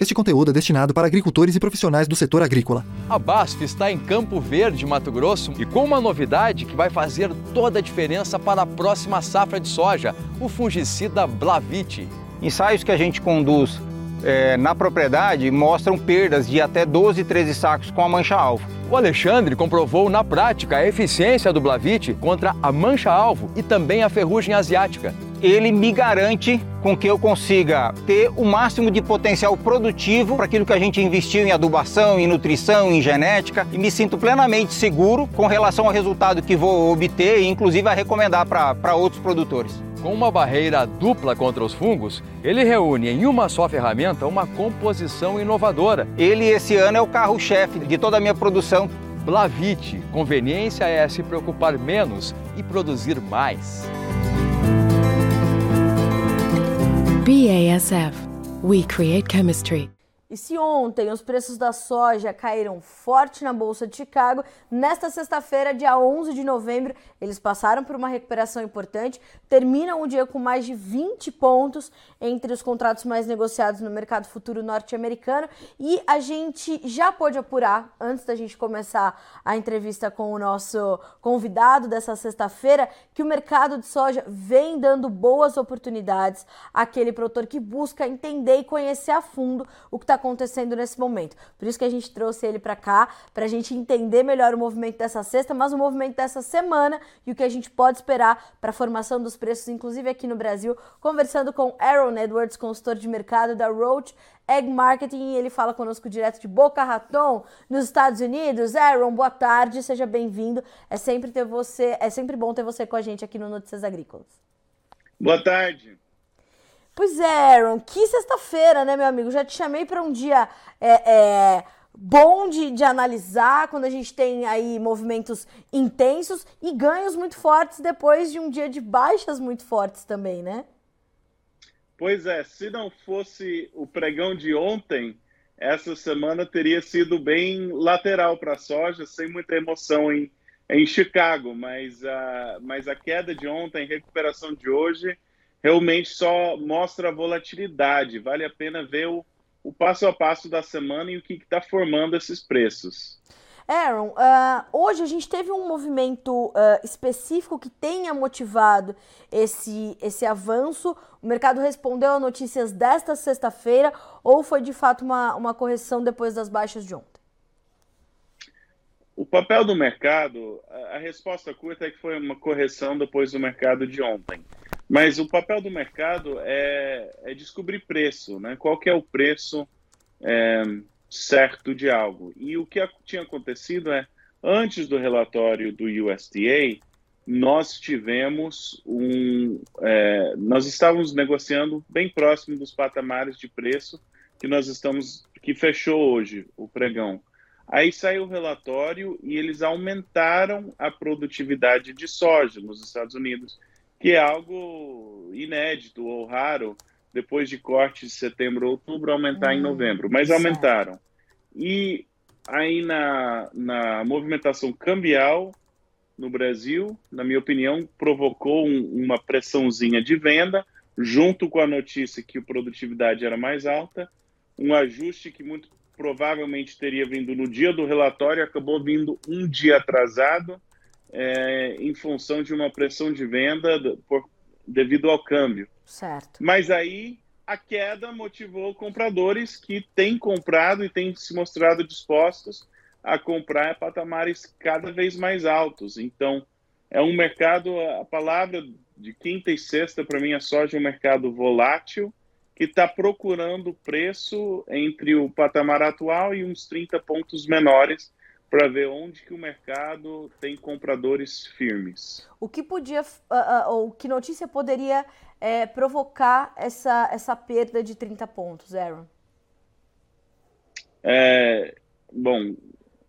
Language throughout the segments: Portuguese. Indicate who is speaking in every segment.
Speaker 1: Este conteúdo é destinado para agricultores e profissionais do setor agrícola.
Speaker 2: A BASF está em Campo Verde, Mato Grosso, e com uma novidade que vai fazer toda a diferença para a próxima safra de soja, o fungicida Blavite.
Speaker 3: Ensaios que a gente conduz é, na propriedade mostram perdas de até 12, 13 sacos com a mancha-alvo.
Speaker 2: O Alexandre comprovou na prática a eficiência do Blavite contra a mancha-alvo e também a ferrugem asiática
Speaker 3: ele me garante com que eu consiga ter o máximo de potencial produtivo para aquilo que a gente investiu em adubação, em nutrição, em genética e me sinto plenamente seguro com relação ao resultado que vou obter e inclusive a recomendar para outros produtores.
Speaker 2: Com uma barreira dupla contra os fungos, ele reúne em uma só ferramenta uma composição inovadora.
Speaker 3: Ele esse ano é o carro-chefe de toda a minha produção.
Speaker 2: Blavite, conveniência é se preocupar menos e produzir mais.
Speaker 4: BASF. We create chemistry.
Speaker 5: E se ontem os preços da soja caíram forte na Bolsa de Chicago, nesta sexta-feira, dia 11 de novembro, eles passaram por uma recuperação importante, terminam o dia com mais de 20 pontos entre os contratos mais negociados no mercado futuro norte-americano. E a gente já pôde apurar, antes da gente começar a entrevista com o nosso convidado dessa sexta-feira, que o mercado de soja vem dando boas oportunidades àquele produtor que busca entender e conhecer a fundo o que está acontecendo nesse momento. Por isso que a gente trouxe ele para cá, para a gente entender melhor o movimento dessa sexta, mas o movimento dessa semana e o que a gente pode esperar para a formação dos preços, inclusive aqui no Brasil, conversando com Aaron Edwards, consultor de mercado da Roach Egg Marketing, e ele fala conosco direto de Boca Raton, nos Estados Unidos. Aaron, boa tarde, seja bem-vindo. É sempre ter você, é sempre bom ter você com a gente aqui no Notícias Agrícolas.
Speaker 6: Boa tarde.
Speaker 5: Pois é, Aaron, que sexta-feira, né, meu amigo? Já te chamei para um dia é, é, bom de, de analisar, quando a gente tem aí movimentos intensos e ganhos muito fortes depois de um dia de baixas muito fortes também, né?
Speaker 6: Pois é, se não fosse o pregão de ontem, essa semana teria sido bem lateral para a soja, sem muita emoção em, em Chicago, mas a, mas a queda de ontem, recuperação de hoje, realmente só mostra a volatilidade. Vale a pena ver o, o passo a passo da semana e o que está formando esses preços.
Speaker 5: Aaron, uh, hoje a gente teve um movimento uh, específico que tenha motivado esse, esse avanço. O mercado respondeu a notícias desta sexta-feira ou foi de fato uma, uma correção depois das baixas de ontem?
Speaker 6: O papel do mercado, a resposta curta é que foi uma correção depois do mercado de ontem. Mas o papel do mercado é, é descobrir preço, né? Qual que é o preço é, certo de algo? E o que tinha acontecido é, antes do relatório do USDA, nós tivemos um, é, nós estávamos negociando bem próximo dos patamares de preço que nós estamos, que fechou hoje o pregão. Aí saiu o relatório e eles aumentaram a produtividade de soja nos Estados Unidos que é algo inédito ou raro depois de corte de setembro, outubro, aumentar em hum, novembro, mas certo. aumentaram. E aí na, na movimentação cambial no Brasil, na minha opinião, provocou um, uma pressãozinha de venda, junto com a notícia que a produtividade era mais alta, um ajuste que muito provavelmente teria vindo no dia do relatório, acabou vindo um dia atrasado, é, em função de uma pressão de venda por, devido ao câmbio.
Speaker 5: Certo.
Speaker 6: Mas aí a queda motivou compradores que têm comprado e têm se mostrado dispostos a comprar patamares cada vez mais altos. Então, é um mercado, a palavra de quinta e sexta, para mim, a soja é um mercado volátil que está procurando preço entre o patamar atual e uns 30 pontos menores para ver onde que o mercado tem compradores firmes.
Speaker 5: O que podia, uh, uh, ou que notícia poderia é, provocar essa, essa perda de 30 pontos, Aaron?
Speaker 6: É, bom,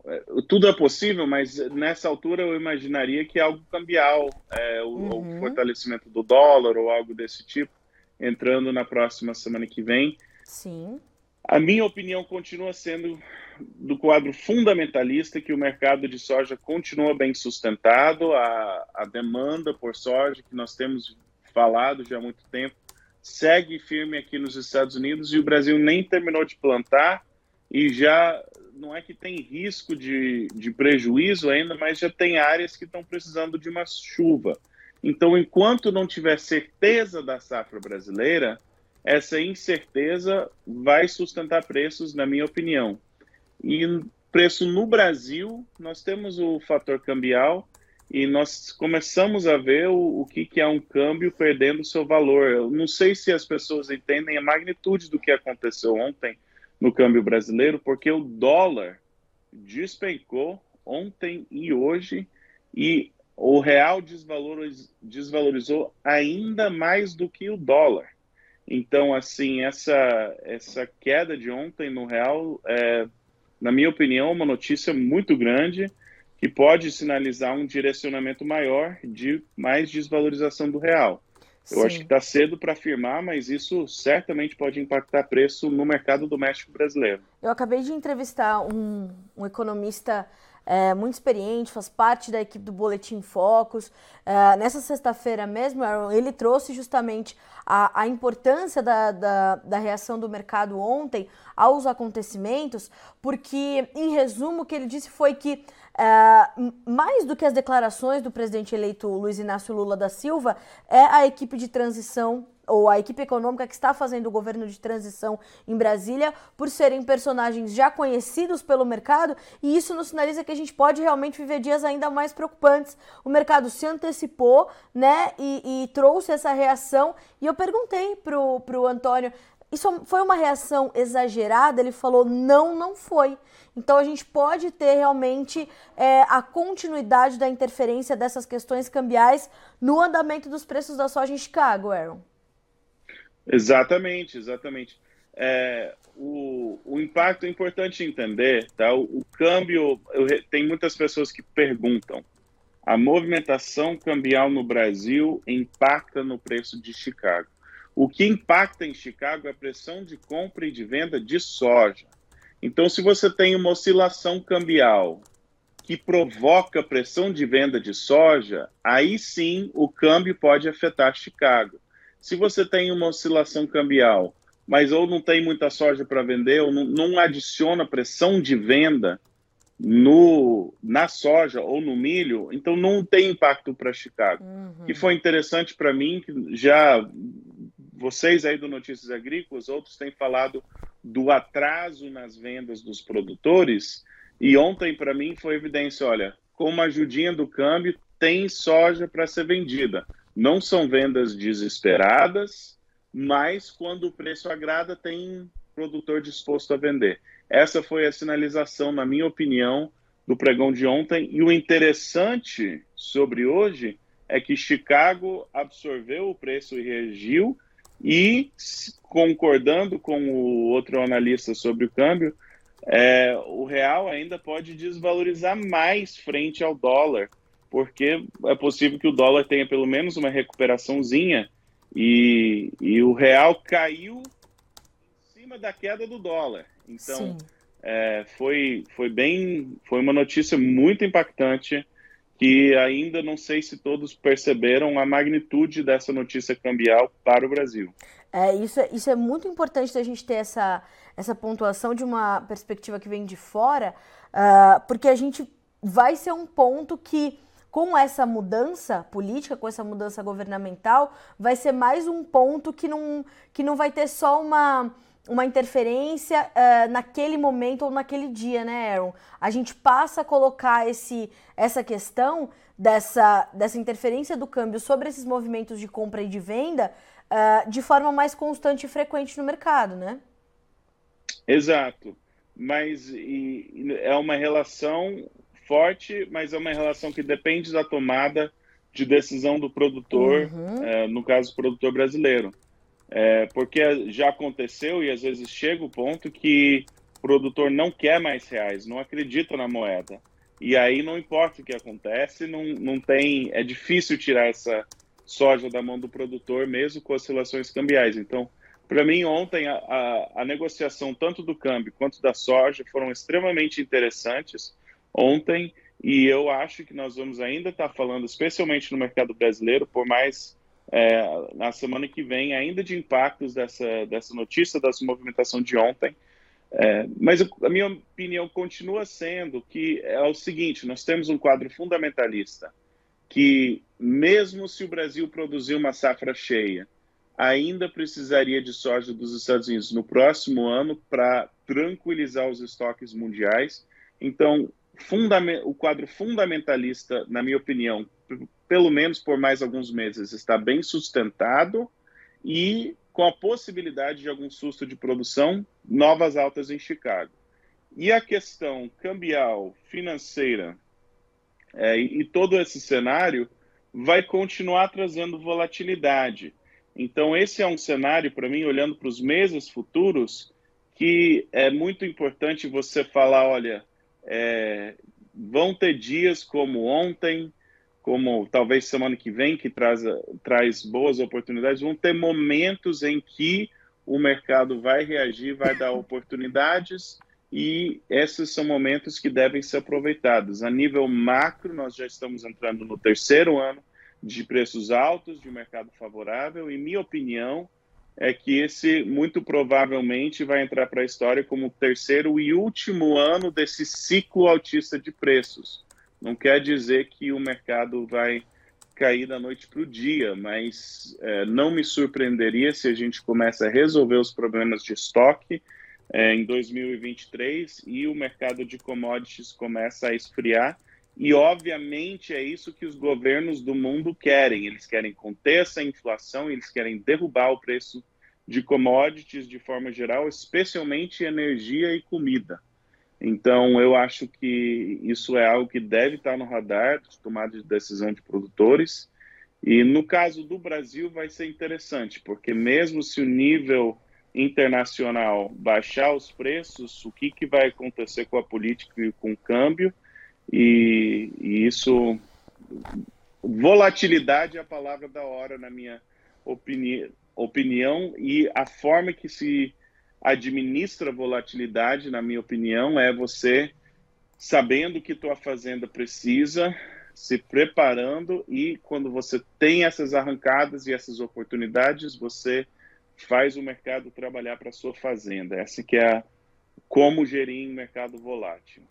Speaker 6: é, tudo é possível, mas nessa altura eu imaginaria que algo cambial, é, o, uhum. o, fortalecimento do dólar ou algo desse tipo, entrando na próxima semana que vem.
Speaker 5: Sim.
Speaker 6: A minha opinião continua sendo do quadro fundamentalista que o mercado de soja continua bem sustentado, a, a demanda por soja que nós temos falado já há muito tempo segue firme aqui nos Estados Unidos e o Brasil nem terminou de plantar e já não é que tem risco de, de prejuízo ainda, mas já tem áreas que estão precisando de uma chuva. Então, enquanto não tiver certeza da safra brasileira, essa incerteza vai sustentar preços, na minha opinião. E preço no Brasil, nós temos o fator cambial e nós começamos a ver o, o que, que é um câmbio perdendo seu valor. Eu não sei se as pessoas entendem a magnitude do que aconteceu ontem no câmbio brasileiro, porque o dólar despencou ontem e hoje e o real desvalorizou, ainda mais do que o dólar. Então, assim, essa, essa queda de ontem no real, é, na minha opinião, uma notícia muito grande que pode sinalizar um direcionamento maior de mais desvalorização do real. Eu Sim. acho que está cedo para afirmar, mas isso certamente pode impactar preço no mercado doméstico brasileiro.
Speaker 5: Eu acabei de entrevistar um, um economista é, muito experiente, faz parte da equipe do Boletim Focus. É, nessa sexta-feira mesmo, ele trouxe justamente a, a importância da, da, da, reação do mercado ontem aos acontecimentos, porque, em resumo, o que ele disse foi que. É, mais do que as declarações do presidente eleito Luiz Inácio Lula da Silva, é a equipe de transição ou a equipe econômica que está fazendo o governo de transição em Brasília, por serem personagens já conhecidos pelo mercado, e isso nos sinaliza que a gente pode realmente viver dias ainda mais preocupantes. O mercado se antecipou, né, e, e trouxe essa reação, e eu perguntei pro, pro Antônio, isso foi uma reação exagerada? Ele falou, não, não foi. Então a gente pode ter realmente é, a continuidade da interferência dessas questões cambiais no andamento dos preços da soja em Chicago, Aaron.
Speaker 6: Exatamente, exatamente. É, o, o impacto é importante entender, tá? O, o câmbio, eu, tem muitas pessoas que perguntam, a movimentação cambial no Brasil impacta no preço de Chicago. O que impacta em Chicago é a pressão de compra e de venda de soja. Então, se você tem uma oscilação cambial que provoca pressão de venda de soja, aí sim o câmbio pode afetar Chicago. Se você tem uma oscilação cambial, mas ou não tem muita soja para vender, ou não, não, adiciona pressão de venda no, na soja ou no milho, então não tem impacto para Chicago. Uhum. E foi interessante para mim que já vocês aí do Notícias Agrícolas, outros têm falado do atraso nas vendas dos produtores, e ontem para mim foi evidência, olha, com uma ajudinha do câmbio, tem soja para ser vendida. Não são vendas desesperadas, mas quando o preço agrada, tem produtor disposto a vender. Essa foi a sinalização, na minha opinião, do pregão de ontem. E o interessante sobre hoje é que Chicago absorveu o preço e reagiu, e concordando com o outro analista sobre o câmbio, é, o real ainda pode desvalorizar mais frente ao dólar porque é possível que o dólar tenha pelo menos uma recuperaçãozinha e, e o real caiu em cima da queda do dólar. Então, é, foi, foi bem, foi uma notícia muito impactante que ainda não sei se todos perceberam a magnitude dessa notícia cambial para o Brasil.
Speaker 5: É, isso, é, isso é muito importante da gente ter essa, essa pontuação de uma perspectiva que vem de fora, uh, porque a gente vai ser um ponto que com essa mudança política, com essa mudança governamental, vai ser mais um ponto que não, que não vai ter só uma, uma interferência uh, naquele momento ou naquele dia, né, Aaron? A gente passa a colocar esse, essa questão dessa, dessa interferência do câmbio sobre esses movimentos de compra e de venda uh, de forma mais constante e frequente no mercado, né?
Speaker 6: Exato. Mas e, é uma relação forte, mas é uma relação que depende da tomada de decisão do produtor, uhum. é, no caso, produtor brasileiro. É, porque já aconteceu e às vezes chega o ponto que o produtor não quer mais reais, não acredita na moeda. E aí não importa o que acontece, não, não tem. É difícil tirar essa soja da mão do produtor, mesmo com oscilações cambiais. Então, para mim, ontem a, a, a negociação tanto do câmbio quanto da soja foram extremamente interessantes ontem, e eu acho que nós vamos ainda estar falando, especialmente no mercado brasileiro, por mais é, na semana que vem, ainda de impactos dessa, dessa notícia, dessa movimentação de ontem. É, mas a minha opinião continua sendo que é o seguinte: nós temos um quadro fundamentalista que, mesmo se o Brasil produzir uma safra cheia, ainda precisaria de soja dos Estados Unidos no próximo ano para tranquilizar os estoques mundiais. Então, o quadro fundamentalista, na minha opinião, pelo menos por mais alguns meses, está bem sustentado e com a possibilidade de algum susto de produção, novas altas em Chicago. E a questão cambial, financeira é, e, todo esse cenário vai continuar trazendo volatilidade. Então, esse é um cenário, para mim, olhando para os meses futuros, que é muito importante você falar: olha, é, vão ter dias como ontem, como talvez semana que vem, que traz, traz boas oportunidades, vão ter momentos em que o mercado vai reagir, vai dar oportunidades, e esses são momentos que devem ser aproveitados. A nível macro, nós já estamos entrando no terceiro ano de preços altos, de mercado favorável, e minha opinião é que esse muito provavelmente vai entrar para a história como o terceiro e último ano desse ciclo altista de preços não quer dizer que o mercado vai cair da noite para o dia, mas é, não me surpreenderia se a gente começa a resolver os problemas de estoque é, em 2023 e o mercado de commodities começa a esfriar. E, obviamente, é isso que os governos do mundo querem. Eles querem conter essa inflação, eles querem derrubar o preço de commodities de forma geral, especialmente energia e comida. Então, eu acho que isso é algo que deve estar no radar de tomada de decisão de produtores. E no caso do Brasil, vai ser interessante, porque mesmo se o nível internacional baixar os preços, o que, que vai acontecer com a política e com o câmbio? E, e isso. Volatilidade é a palavra da hora, na minha opini opinião, e a forma que se administra volatilidade, na minha opinião, é você sabendo que tua fazenda precisa, se preparando e quando você tem essas arrancadas e essas oportunidades, você faz o mercado trabalhar para sua fazenda. Essa que é a, como gerir um mercado volátil.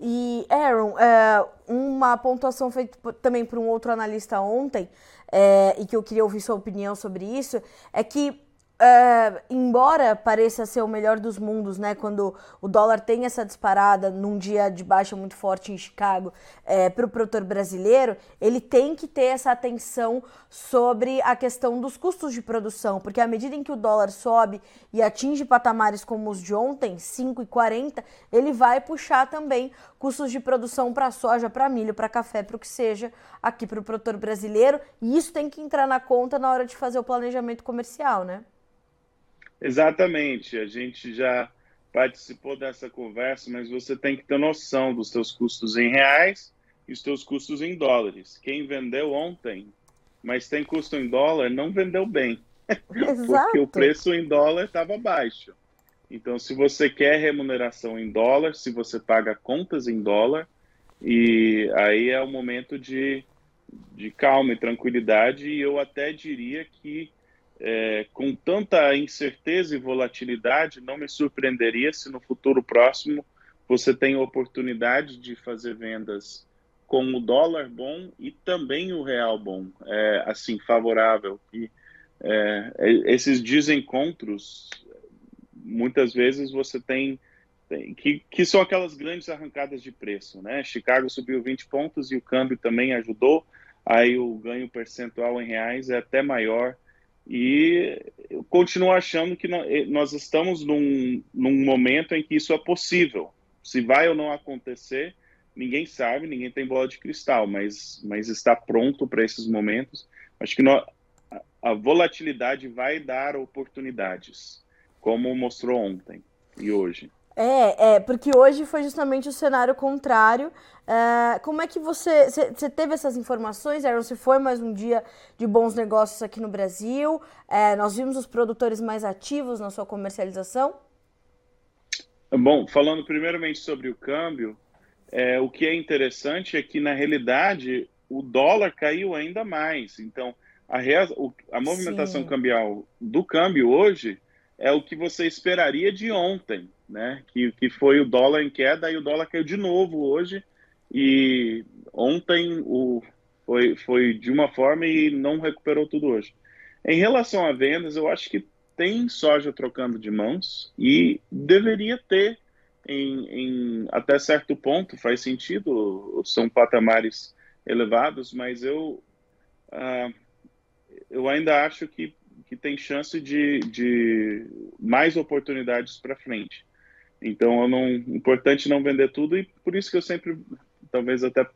Speaker 5: E Aaron, é, uma pontuação feita também por um outro analista ontem, é, e que eu queria ouvir sua opinião sobre isso, é que Uh, embora pareça ser o melhor dos mundos, né, quando o dólar tem essa disparada num dia de baixa muito forte em Chicago é, para o produtor brasileiro, ele tem que ter essa atenção sobre a questão dos custos de produção, porque à medida em que o dólar sobe e atinge patamares como os de ontem, 5,40, ele vai puxar também custos de produção para soja, para milho, para café, para o que seja, aqui para o produtor brasileiro, e isso tem que entrar na conta na hora de fazer o planejamento comercial, né?
Speaker 6: Exatamente, a gente já participou dessa conversa, mas você tem que ter noção dos seus custos em reais e os seus custos em dólares. Quem vendeu ontem, mas tem custo em dólar, não vendeu bem, porque o preço em dólar estava baixo. Então, se você quer remuneração em dólar, se você paga contas em dólar, e aí é o momento de, de calma e tranquilidade, e eu até diria que é, com tanta incerteza e volatilidade, não me surpreenderia se no futuro próximo você tem oportunidade de fazer vendas com o dólar bom e também o real bom, é, assim, favorável. E é, esses desencontros, muitas vezes você tem, tem, que, que são aquelas grandes arrancadas de preço, né? Chicago subiu 20 pontos e o câmbio também ajudou, aí o ganho percentual em reais é até maior e eu continuo achando que eh, nós estamos num, num momento em que isso é possível. Se vai ou não acontecer, ninguém sabe, ninguém tem bola de cristal, mas, mas está pronto para esses momentos. Acho que nós, a volatilidade vai dar oportunidades, como mostrou ontem e hoje.
Speaker 5: É, é, porque hoje foi justamente o cenário contrário. É, como é que você, você teve essas informações, Aaron? Se foi mais um dia de bons negócios aqui no Brasil? É, nós vimos os produtores mais ativos na sua comercialização?
Speaker 6: Bom, falando primeiramente sobre o câmbio, é, o que é interessante é que, na realidade, o dólar caiu ainda mais. Então, a, rea, a movimentação Sim. cambial do câmbio hoje é o que você esperaria de ontem, né? Que, que foi o dólar em queda e o dólar caiu de novo hoje. E ontem o, foi, foi de uma forma e não recuperou tudo hoje. Em relação a vendas, eu acho que tem soja trocando de mãos e deveria ter em, em até certo ponto, faz sentido, são patamares elevados, mas eu, uh, eu ainda acho que, que tem chance de, de mais oportunidades para frente. Então, eu não, importante não vender tudo e por isso que eu sempre, talvez até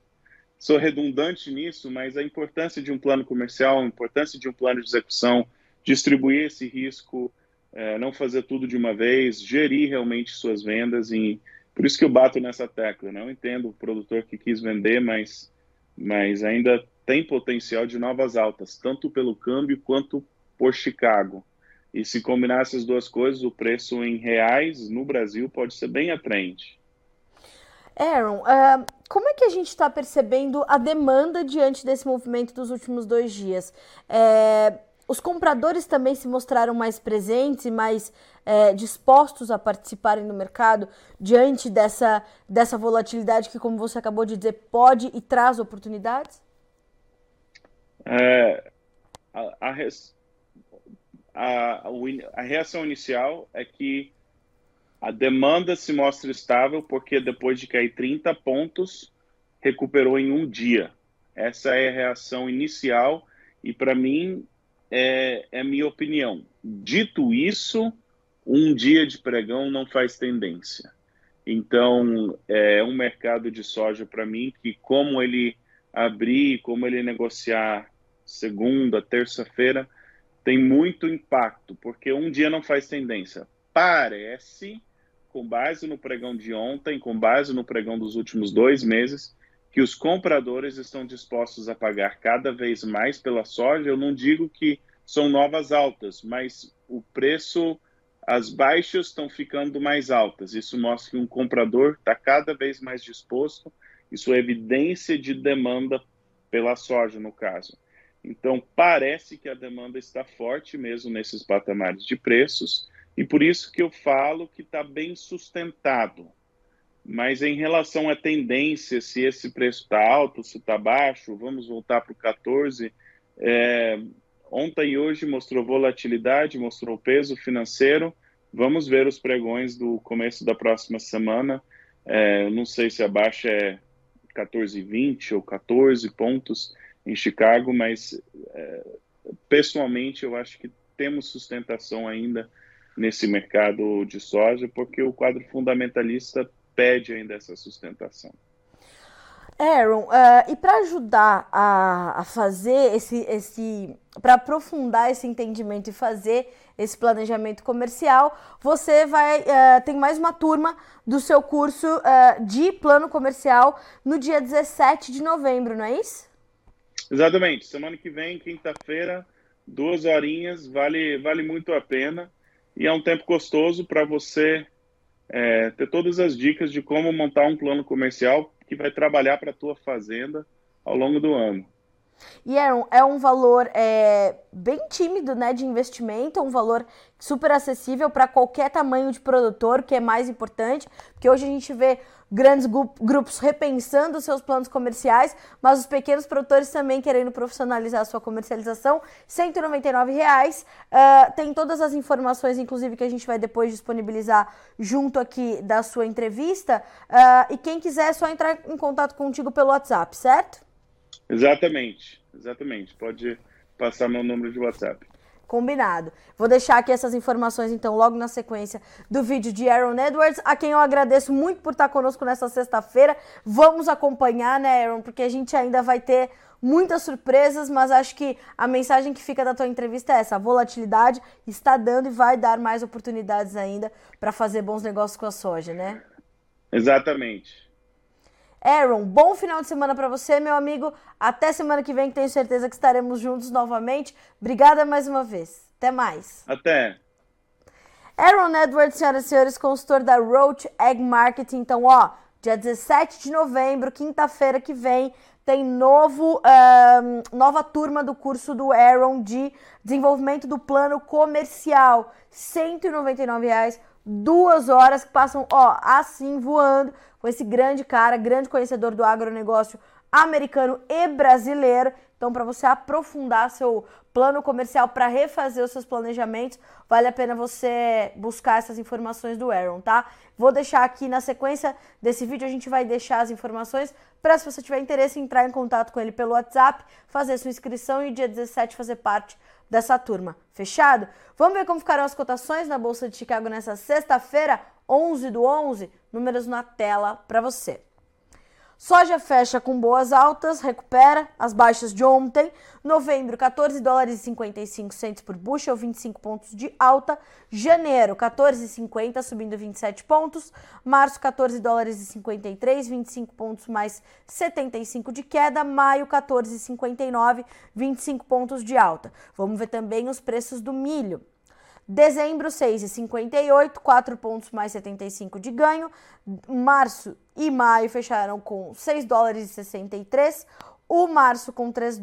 Speaker 6: sou redundante nisso, mas a importância de um plano comercial, a importância de um plano de execução, distribuir esse risco, é, não fazer tudo de uma vez, gerir realmente suas vendas e por isso que eu bato nessa tecla. Não né? entendo o produtor que quis vender, mas, mas ainda tem potencial de novas altas, tanto pelo câmbio quanto por Chicago. E se combinar essas duas coisas, o preço em reais no Brasil pode ser bem atraente.
Speaker 5: Aaron, uh, como é que a gente está percebendo a demanda diante desse movimento dos últimos dois dias? É, os compradores também se mostraram mais presentes e mais é, dispostos a participarem do mercado diante dessa, dessa volatilidade que, como você acabou de dizer, pode e traz oportunidades?
Speaker 6: É, a, a, res, a, a reação inicial é que a demanda se mostra estável porque depois de cair 30 pontos, recuperou em um dia. Essa é a reação inicial e para mim é, é minha opinião. Dito isso, um dia de pregão não faz tendência. Então, é um mercado de soja para mim que, como ele abrir, como ele negociar segunda, terça-feira, tem muito impacto, porque um dia não faz tendência. Parece, com base no pregão de ontem, com base no pregão dos últimos dois meses, que os compradores estão dispostos a pagar cada vez mais pela soja. Eu não digo que são novas altas, mas o preço, as baixas estão ficando mais altas. Isso mostra que um comprador está cada vez mais disposto. Isso é evidência de demanda pela soja, no caso. Então, parece que a demanda está forte mesmo nesses patamares de preços, e por isso que eu falo que está bem sustentado. Mas em relação à tendência, se esse preço está alto, se está baixo, vamos voltar para o 14. É, ontem e hoje mostrou volatilidade, mostrou peso financeiro. Vamos ver os pregões do começo da próxima semana. É, não sei se a baixa é 14,20 ou 14 pontos em Chicago, mas é, pessoalmente eu acho que temos sustentação ainda nesse mercado de soja, porque o quadro fundamentalista pede ainda essa sustentação.
Speaker 5: Aaron, uh, e para ajudar a, a, fazer esse, esse para aprofundar esse entendimento e fazer esse planejamento comercial, você vai uh, tem mais uma turma do seu curso uh, de plano comercial no dia 17 de novembro, não é isso?
Speaker 6: Exatamente. Semana que vem, quinta-feira, duas horinhas, vale, vale muito a pena e é um tempo gostoso para você é, ter todas as dicas de como montar um plano comercial que vai trabalhar para a tua fazenda ao longo do ano.
Speaker 5: E é um, é um valor é, bem tímido né, de investimento, é um valor super acessível para qualquer tamanho de produtor, que é mais importante, porque hoje a gente vê grandes grupos repensando seus planos comerciais, mas os pequenos produtores também querendo profissionalizar a sua comercialização. 199 reais. Uh, tem todas as informações, inclusive, que a gente vai depois disponibilizar junto aqui da sua entrevista. Uh, e quem quiser é só entrar em contato contigo pelo WhatsApp, certo?
Speaker 6: Exatamente, exatamente. Pode passar meu número de WhatsApp.
Speaker 5: Combinado. Vou deixar aqui essas informações, então, logo na sequência do vídeo de Aaron Edwards, a quem eu agradeço muito por estar conosco nessa sexta-feira. Vamos acompanhar, né, Aaron? Porque a gente ainda vai ter muitas surpresas, mas acho que a mensagem que fica da tua entrevista é essa: a volatilidade está dando e vai dar mais oportunidades ainda para fazer bons negócios com a soja, né?
Speaker 6: Exatamente.
Speaker 5: Aaron, bom final de semana para você, meu amigo. Até semana que vem, que tenho certeza que estaremos juntos novamente. Obrigada mais uma vez. Até mais.
Speaker 6: Até.
Speaker 5: Aaron Edwards, senhoras e senhores, consultor da Roach Egg Marketing. Então, ó, dia 17 de novembro, quinta-feira que vem, tem novo, uh, nova turma do curso do Aaron de desenvolvimento do plano comercial. 199 reais, duas horas que passam, ó, assim voando com esse grande cara, grande conhecedor do agronegócio americano e brasileiro. Então, para você aprofundar seu plano comercial, para refazer os seus planejamentos, vale a pena você buscar essas informações do Aaron, tá? Vou deixar aqui na sequência desse vídeo, a gente vai deixar as informações para se você tiver interesse entrar em contato com ele pelo WhatsApp, fazer sua inscrição e dia 17 fazer parte dessa turma. Fechado? Vamos ver como ficaram as cotações na Bolsa de Chicago nessa sexta-feira, 11 do 11? Números na tela para você. Soja fecha com boas altas, recupera as baixas de ontem. Novembro, 14 dólares e 55 centos por bushel, 25 pontos de alta. Janeiro, 14,50, subindo 27 pontos. Março, 14 dólares e 53, 25 pontos mais 75 de queda. Maio, 14,59, 25 pontos de alta. Vamos ver também os preços do milho. Dezembro, 6,58, 4 pontos mais 75 de ganho. Março e maio fecharam com 6 dólares e 63. O março com 3, uh,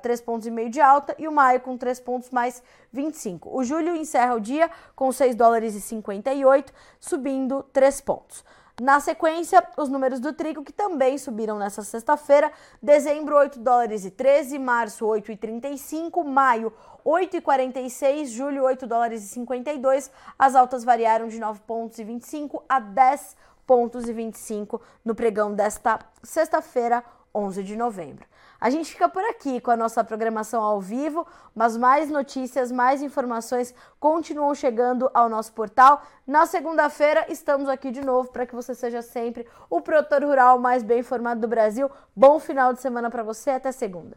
Speaker 5: 3 pontos e meio de alta e o maio com 3 pontos mais 25. O julho encerra o dia com 6 dólares e 58, subindo 3 pontos. Na sequência, os números do trigo que também subiram nessa sexta-feira. Dezembro 8 dólares e 13, março 8,35, maio 8,46, julho 8 dólares e 52. As altas variaram de 9 pontos e 25 a 10 pontos e 25 no pregão desta sexta-feira, 11 de novembro. A gente fica por aqui com a nossa programação ao vivo, mas mais notícias, mais informações continuam chegando ao nosso portal. Na segunda-feira estamos aqui de novo para que você seja sempre o produtor rural mais bem informado do Brasil. Bom final de semana para você, até segunda.